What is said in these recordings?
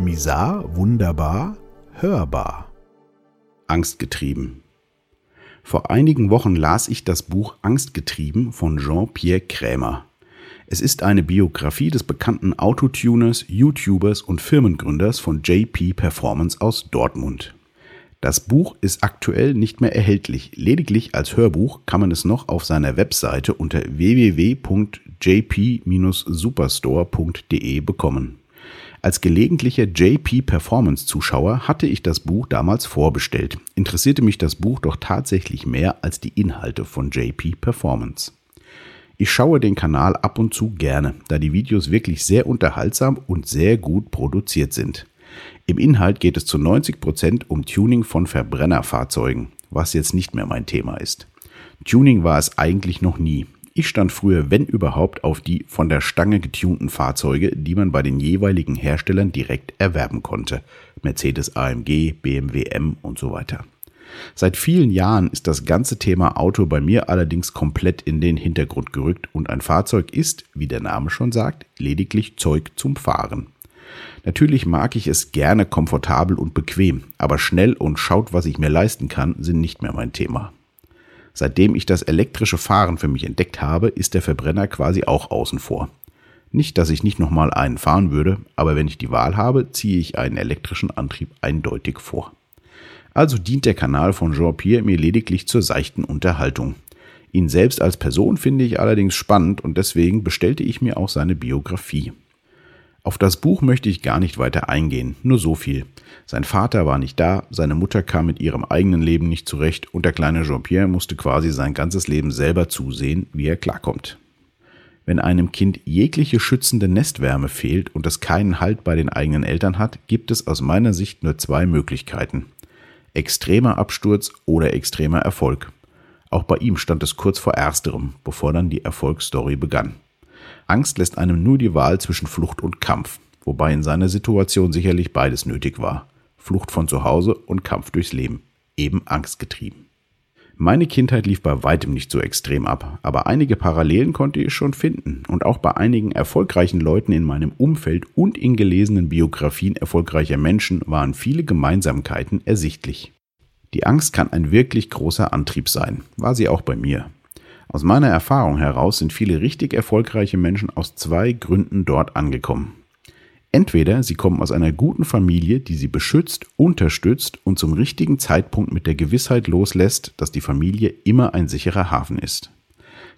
Misar, wunderbar, hörbar. Angstgetrieben. Vor einigen Wochen las ich das Buch Angstgetrieben von Jean-Pierre Krämer. Es ist eine Biografie des bekannten Autotuners, YouTubers und Firmengründers von JP Performance aus Dortmund. Das Buch ist aktuell nicht mehr erhältlich. Lediglich als Hörbuch kann man es noch auf seiner Webseite unter www.jp-superstore.de bekommen. Als gelegentlicher JP Performance Zuschauer hatte ich das Buch damals vorbestellt, interessierte mich das Buch doch tatsächlich mehr als die Inhalte von JP Performance. Ich schaue den Kanal ab und zu gerne, da die Videos wirklich sehr unterhaltsam und sehr gut produziert sind. Im Inhalt geht es zu 90 Prozent um Tuning von Verbrennerfahrzeugen, was jetzt nicht mehr mein Thema ist. Tuning war es eigentlich noch nie. Ich stand früher, wenn überhaupt, auf die von der Stange getunten Fahrzeuge, die man bei den jeweiligen Herstellern direkt erwerben konnte. Mercedes AMG, BMW M und so weiter. Seit vielen Jahren ist das ganze Thema Auto bei mir allerdings komplett in den Hintergrund gerückt und ein Fahrzeug ist, wie der Name schon sagt, lediglich Zeug zum Fahren. Natürlich mag ich es gerne komfortabel und bequem, aber schnell und schaut, was ich mir leisten kann, sind nicht mehr mein Thema. Seitdem ich das elektrische Fahren für mich entdeckt habe, ist der Verbrenner quasi auch außen vor. Nicht, dass ich nicht nochmal einen fahren würde, aber wenn ich die Wahl habe, ziehe ich einen elektrischen Antrieb eindeutig vor. Also dient der Kanal von Jean-Pierre mir lediglich zur seichten Unterhaltung. Ihn selbst als Person finde ich allerdings spannend und deswegen bestellte ich mir auch seine Biografie. Auf das Buch möchte ich gar nicht weiter eingehen, nur so viel. Sein Vater war nicht da, seine Mutter kam mit ihrem eigenen Leben nicht zurecht und der kleine Jean-Pierre musste quasi sein ganzes Leben selber zusehen, wie er klarkommt. Wenn einem Kind jegliche schützende Nestwärme fehlt und es keinen Halt bei den eigenen Eltern hat, gibt es aus meiner Sicht nur zwei Möglichkeiten. Extremer Absturz oder extremer Erfolg. Auch bei ihm stand es kurz vor ersterem, bevor dann die Erfolgsstory begann. Angst lässt einem nur die Wahl zwischen Flucht und Kampf, wobei in seiner Situation sicherlich beides nötig war. Flucht von zu Hause und Kampf durchs Leben, eben angstgetrieben. Meine Kindheit lief bei weitem nicht so extrem ab, aber einige Parallelen konnte ich schon finden und auch bei einigen erfolgreichen Leuten in meinem Umfeld und in gelesenen Biografien erfolgreicher Menschen waren viele Gemeinsamkeiten ersichtlich. Die Angst kann ein wirklich großer Antrieb sein, war sie auch bei mir. Aus meiner Erfahrung heraus sind viele richtig erfolgreiche Menschen aus zwei Gründen dort angekommen. Entweder sie kommen aus einer guten Familie, die sie beschützt, unterstützt und zum richtigen Zeitpunkt mit der Gewissheit loslässt, dass die Familie immer ein sicherer Hafen ist.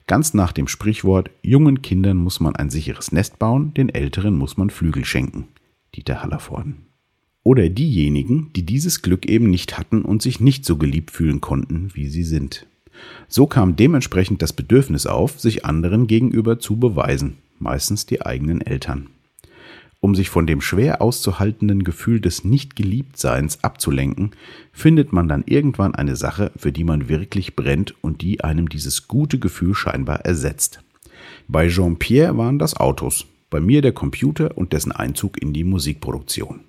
Ganz nach dem Sprichwort, jungen Kindern muss man ein sicheres Nest bauen, den älteren muss man Flügel schenken. Dieter Hallervorden. Oder diejenigen, die dieses Glück eben nicht hatten und sich nicht so geliebt fühlen konnten, wie sie sind. So kam dementsprechend das Bedürfnis auf, sich anderen gegenüber zu beweisen, meistens die eigenen Eltern. Um sich von dem schwer auszuhaltenden Gefühl des Nicht-Geliebtseins abzulenken, findet man dann irgendwann eine Sache, für die man wirklich brennt und die einem dieses gute Gefühl scheinbar ersetzt. Bei Jean-Pierre waren das Autos, bei mir der Computer und dessen Einzug in die Musikproduktion.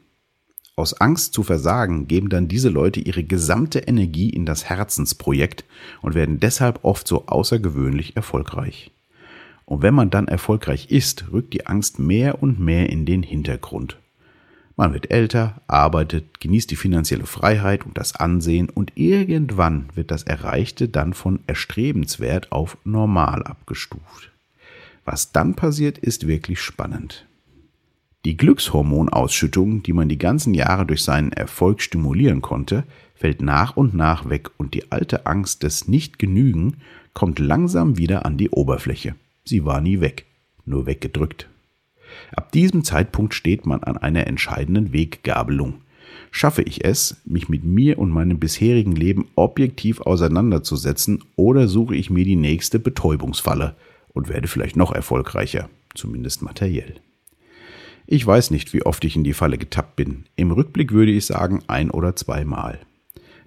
Aus Angst zu versagen geben dann diese Leute ihre gesamte Energie in das Herzensprojekt und werden deshalb oft so außergewöhnlich erfolgreich. Und wenn man dann erfolgreich ist, rückt die Angst mehr und mehr in den Hintergrund. Man wird älter, arbeitet, genießt die finanzielle Freiheit und das Ansehen und irgendwann wird das Erreichte dann von erstrebenswert auf normal abgestuft. Was dann passiert, ist wirklich spannend. Die Glückshormonausschüttung, die man die ganzen Jahre durch seinen Erfolg stimulieren konnte, fällt nach und nach weg und die alte Angst des Nicht-Genügen kommt langsam wieder an die Oberfläche. Sie war nie weg, nur weggedrückt. Ab diesem Zeitpunkt steht man an einer entscheidenden Weggabelung. Schaffe ich es, mich mit mir und meinem bisherigen Leben objektiv auseinanderzusetzen, oder suche ich mir die nächste Betäubungsfalle und werde vielleicht noch erfolgreicher, zumindest materiell. Ich weiß nicht, wie oft ich in die Falle getappt bin. Im Rückblick würde ich sagen ein oder zweimal.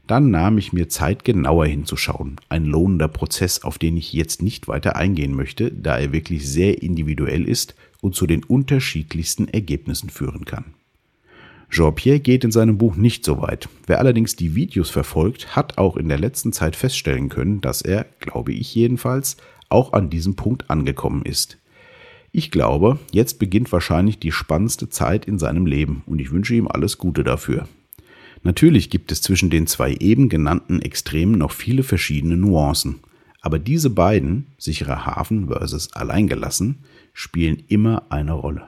Dann nahm ich mir Zeit, genauer hinzuschauen. Ein lohnender Prozess, auf den ich jetzt nicht weiter eingehen möchte, da er wirklich sehr individuell ist und zu den unterschiedlichsten Ergebnissen führen kann. Jean-Pierre geht in seinem Buch nicht so weit. Wer allerdings die Videos verfolgt, hat auch in der letzten Zeit feststellen können, dass er, glaube ich jedenfalls, auch an diesem Punkt angekommen ist. Ich glaube, jetzt beginnt wahrscheinlich die spannendste Zeit in seinem Leben und ich wünsche ihm alles Gute dafür. Natürlich gibt es zwischen den zwei eben genannten Extremen noch viele verschiedene Nuancen, aber diese beiden, sicherer Hafen versus alleingelassen, spielen immer eine Rolle.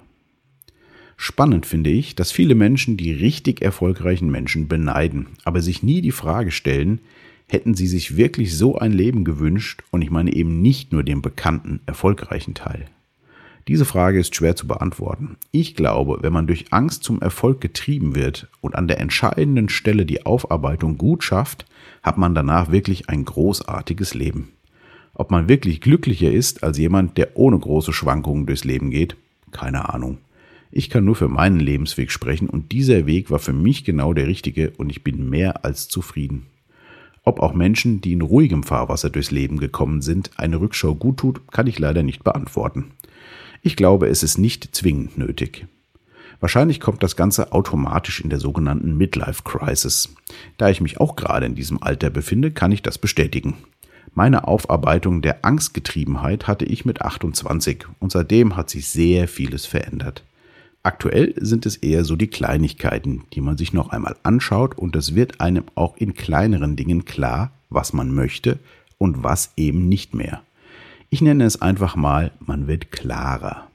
Spannend finde ich, dass viele Menschen die richtig erfolgreichen Menschen beneiden, aber sich nie die Frage stellen, hätten sie sich wirklich so ein Leben gewünscht und ich meine eben nicht nur den bekannten, erfolgreichen Teil. Diese Frage ist schwer zu beantworten. Ich glaube, wenn man durch Angst zum Erfolg getrieben wird und an der entscheidenden Stelle die Aufarbeitung gut schafft, hat man danach wirklich ein großartiges Leben. Ob man wirklich glücklicher ist als jemand, der ohne große Schwankungen durchs Leben geht, keine Ahnung. Ich kann nur für meinen Lebensweg sprechen und dieser Weg war für mich genau der richtige und ich bin mehr als zufrieden. Ob auch Menschen, die in ruhigem Fahrwasser durchs Leben gekommen sind, eine Rückschau gut tut, kann ich leider nicht beantworten. Ich glaube, es ist nicht zwingend nötig. Wahrscheinlich kommt das Ganze automatisch in der sogenannten Midlife Crisis. Da ich mich auch gerade in diesem Alter befinde, kann ich das bestätigen. Meine Aufarbeitung der Angstgetriebenheit hatte ich mit 28 und seitdem hat sich sehr vieles verändert. Aktuell sind es eher so die Kleinigkeiten, die man sich noch einmal anschaut und es wird einem auch in kleineren Dingen klar, was man möchte und was eben nicht mehr. Ich nenne es einfach mal, man wird klarer.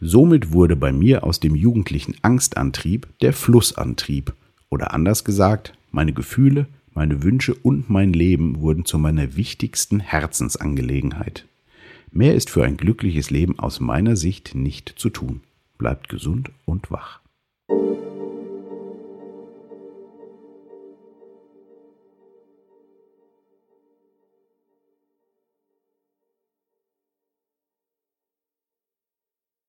Somit wurde bei mir aus dem jugendlichen Angstantrieb der Flussantrieb oder anders gesagt, meine Gefühle, meine Wünsche und mein Leben wurden zu meiner wichtigsten Herzensangelegenheit. Mehr ist für ein glückliches Leben aus meiner Sicht nicht zu tun. Bleibt gesund und wach.